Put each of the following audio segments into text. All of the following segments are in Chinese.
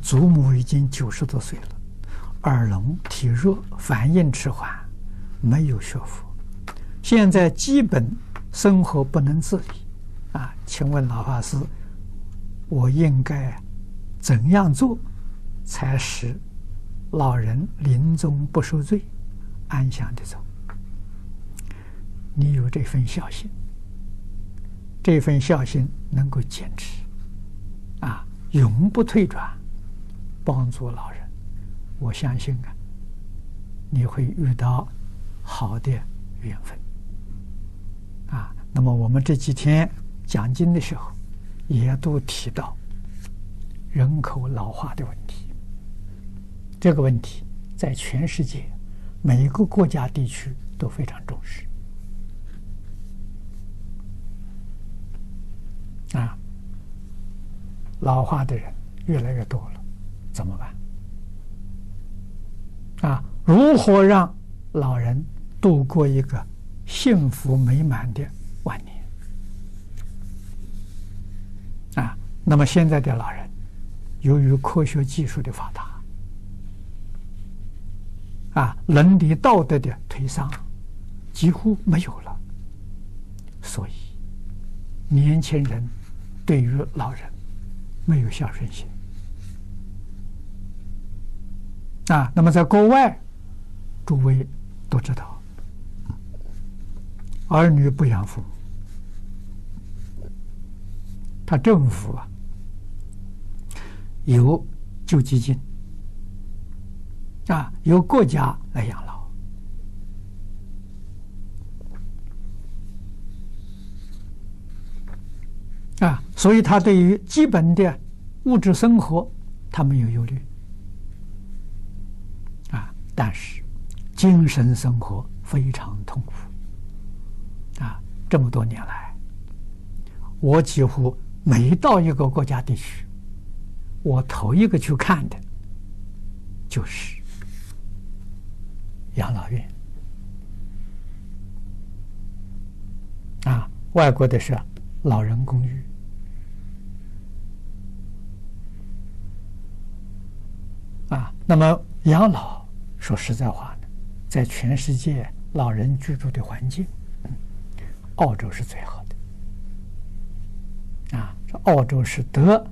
祖母已经九十多岁了，耳聋体弱，反应迟缓，没有学佛，现在基本生活不能自理，啊，请问老法师，我应该怎样做，才使老人临终不受罪，安详的走？你有这份孝心，这份孝心能够坚持，啊，永不退转。帮助老人，我相信啊，你会遇到好的缘分啊。那么我们这几天讲经的时候，也都提到人口老化的问题。这个问题在全世界每一个国家地区都非常重视啊。老化的人越来越多了。怎么办？啊，如何让老人度过一个幸福美满的晚年？啊，那么现在的老人，由于科学技术的发达，啊，伦理道德的颓丧几乎没有了，所以年轻人对于老人没有孝顺心。啊，那么在国外，诸位都知道，儿女不养父母，他政府啊有救济金，啊由国家来养老，啊，所以他对于基本的物质生活，他没有忧虑。但是，精神生活非常痛苦啊！这么多年来，我几乎每到一个国家地区，我头一个去看的，就是养老院啊。外国的是老人公寓啊。那么养老。说实在话呢，在全世界老人居住的环境，澳洲是最好的。啊，这澳洲是得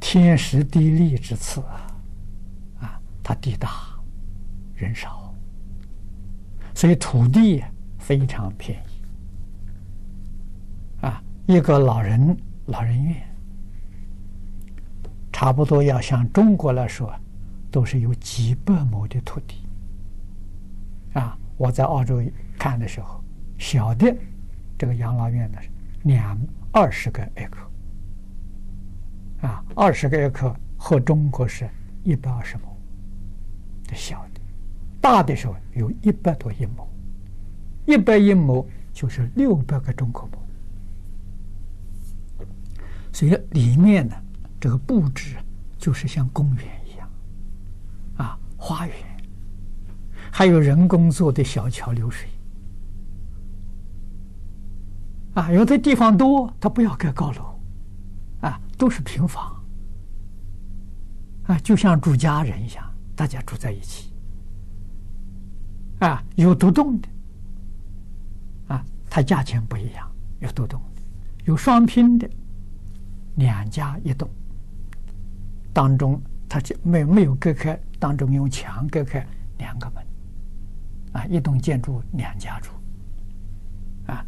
天时地利之赐啊，啊，它地大人少，所以土地非常便宜。啊，一个老人老人院。差不多要像中国来说，都是有几百亩的土地。啊，我在澳洲看的时候，小的这个养老院呢，两二十个 acre，啊，二十个 acre 和中国是一百二十亩的小的，大的时候有一百多英亩，一百英亩就是六百个中国亩，所以里面呢。这个布置就是像公园一样，啊，花园，还有人工做的小桥流水，啊，有的地方多，他不要盖高楼，啊，都是平房，啊，就像住家人一样，大家住在一起，啊，有独栋的，啊，它价钱不一样，有独栋的，有双拼的，两家一栋。当中，它就没没有隔开，当中用墙隔开两个门，啊，一栋建筑两家住，啊，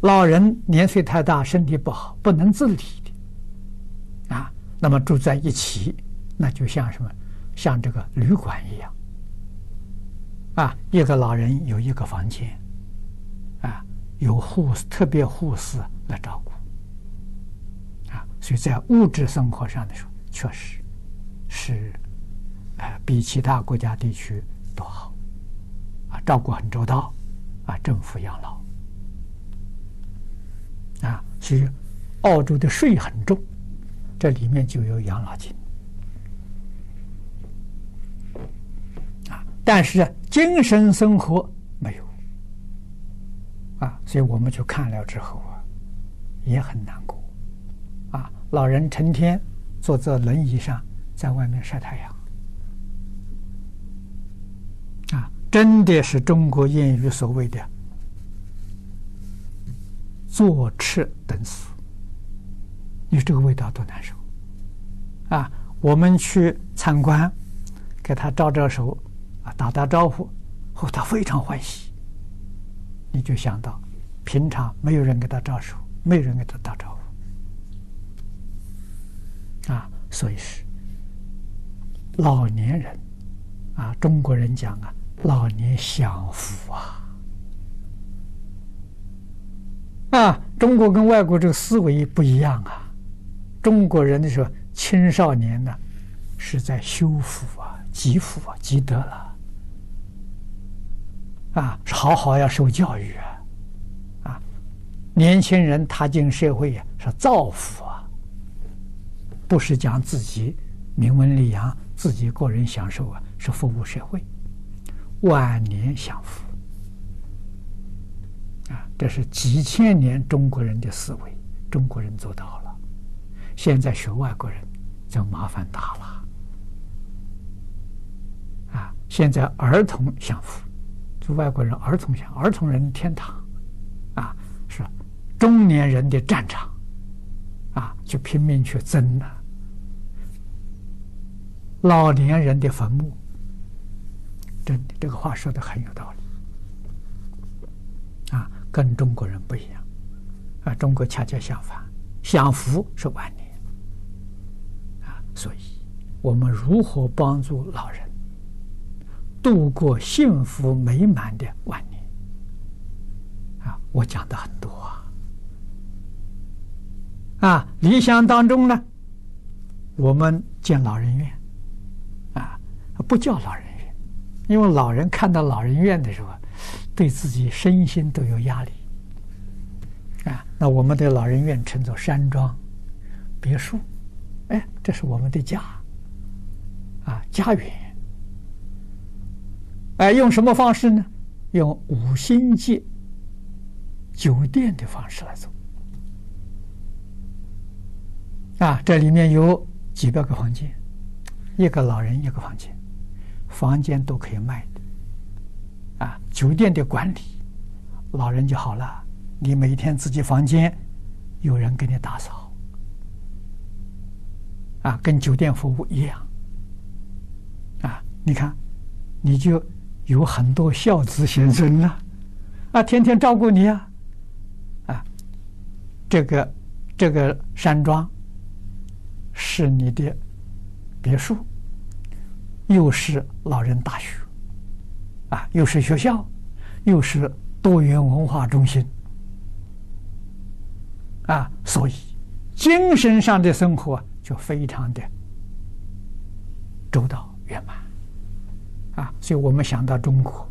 老人年岁太大，身体不好，不能自理的，啊，那么住在一起，那就像什么，像这个旅馆一样，啊，一个老人有一个房间，啊，有护士，特别护士来照顾，啊，所以在物质生活上的时候，确实。是，呃，比其他国家地区都好，啊，照顾很周到，啊，政府养老，啊，其实澳洲的税很重，这里面就有养老金，啊，但是精神生活没有，啊，所以我们去看了之后啊，也很难过，啊，老人成天坐在轮椅上，在外面晒太阳，啊，真的是中国谚语所谓的“坐吃等死”，你说这个味道多难受啊！我们去参观，给他招招手，啊，打打招呼，后他非常欢喜。你就想到，平常没有人给他招手，没有人给他打招呼，啊，所以是老年人，啊，中国人讲啊，老年享福啊，啊，中国跟外国这个思维不一样啊，中国人的时候。青少年呢，是在修福啊、积福啊、积德了，啊，好好要受教育啊，啊，年轻人踏进社会呀，是造福啊，不是讲自己名闻利养、自己个人享受啊，是服务社会，晚年享福，啊，这是几千年中国人的思维，中国人做到了。现在学外国人就麻烦大了啊！现在儿童享福，就外国人儿童享，儿童人天堂啊，是中年人的战场啊，就拼命去争了。老年人的坟墓，真的这个话说的很有道理啊，跟中国人不一样啊，中国恰恰相反，享福是晚年。啊所以，我们如何帮助老人度过幸福美满的晚年？啊，我讲的很多啊。啊，理想当中呢，我们建老人院，不叫老人院，因为老人看到老人院的时候，对自己身心都有压力。啊，那我们的老人院称作山庄、别墅。哎，这是我们的家，啊，家园。哎，用什么方式呢？用五星级酒店的方式来做。啊，这里面有几百个房间，一个老人一个房间，房间都可以卖的。啊，酒店的管理，老人就好了，你每天自己房间有人给你打扫。啊，跟酒店服务一样，啊，你看，你就有很多孝子贤孙了，啊，天天照顾你啊，啊，这个这个山庄是你的别墅，又是老人大学，啊，又是学校，又是多元文化中心，啊，所以精神上的生活。就非常的周到圆满啊！所以我们想到中国，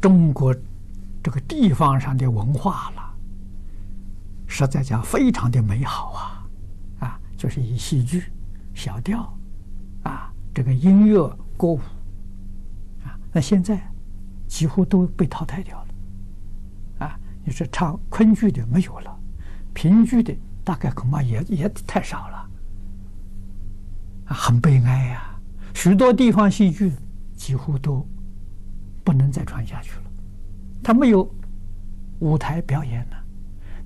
中国这个地方上的文化了，实在讲非常的美好啊！啊，就是以戏剧、小调，这个音乐、歌舞啊，那现在几乎都被淘汰掉了啊！你说唱昆剧的没有了，评剧的。大概恐怕也也太少了，啊，很悲哀呀，许多地方戏剧几乎都不能再传下去了，他没有舞台表演了。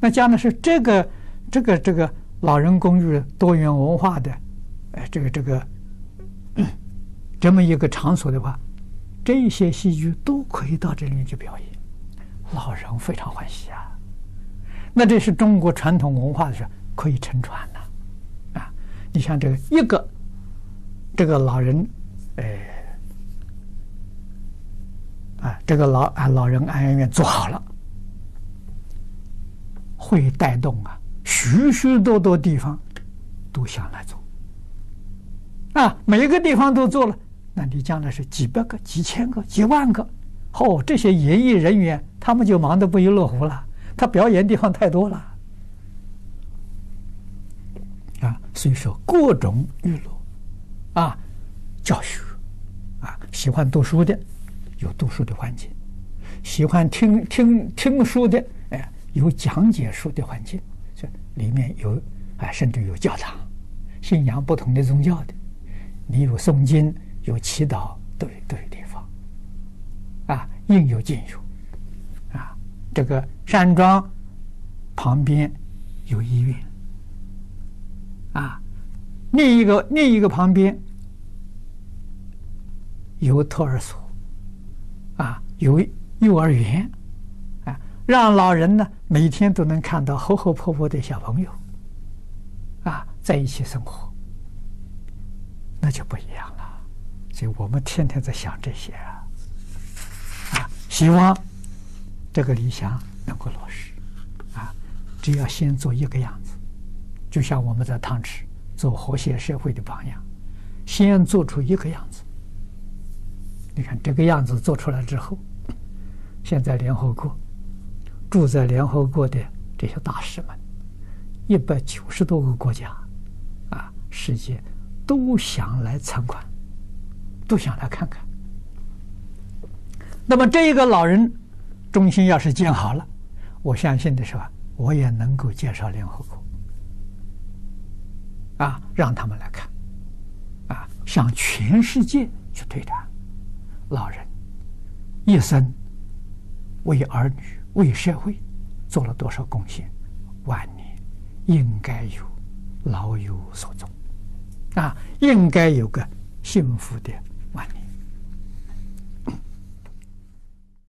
那讲的是这个这个这个老人公寓多元文化的，呃，这个这个这么一个场所的话，这些戏剧都可以到这里面去表演，老人非常欢喜啊。那这是中国传统文化的时候可以承传的，啊，你像这个一个这个老人，呃，啊，这个老啊老人安养院做好了，会带动啊许许多多地方都想来做，啊，每一个地方都做了，那你将来是几百个、几千个、几万个，哦，这些演艺人员他们就忙得不亦乐乎了。他表演地方太多了，啊，所以说各种娱乐，啊，教学，啊，喜欢读书的有读书的环境，喜欢听听听书的，哎，有讲解书的环境，这里面有啊，甚至有教堂，信仰不同的宗教的，你有诵经、有祈祷，都有都有地方，啊，应有尽有，啊，这个山庄旁边有医院，啊，另一个另一个旁边有托儿所，啊，有幼儿园。啊。让老人呢每天都能看到活活泼泼的小朋友，啊，在一起生活，那就不一样了。所以我们天天在想这些啊，啊，希望这个理想能够落实，啊，只要先做一个样子，就像我们在汤池做和谐社会的榜样，先做出一个样子。你看这个样子做出来之后，现在联合国。住在联合国的这些大使们，一百九十多个国家，啊，世界都想来参观，都想来看看。那么这一个老人中心要是建好了，我相信的是吧，我也能够介绍联合国，啊，让他们来看，啊，向全世界去推展，老人一生为儿女。为社会做了多少贡献？晚年应该有老有所终，啊，应该有个幸福的晚年。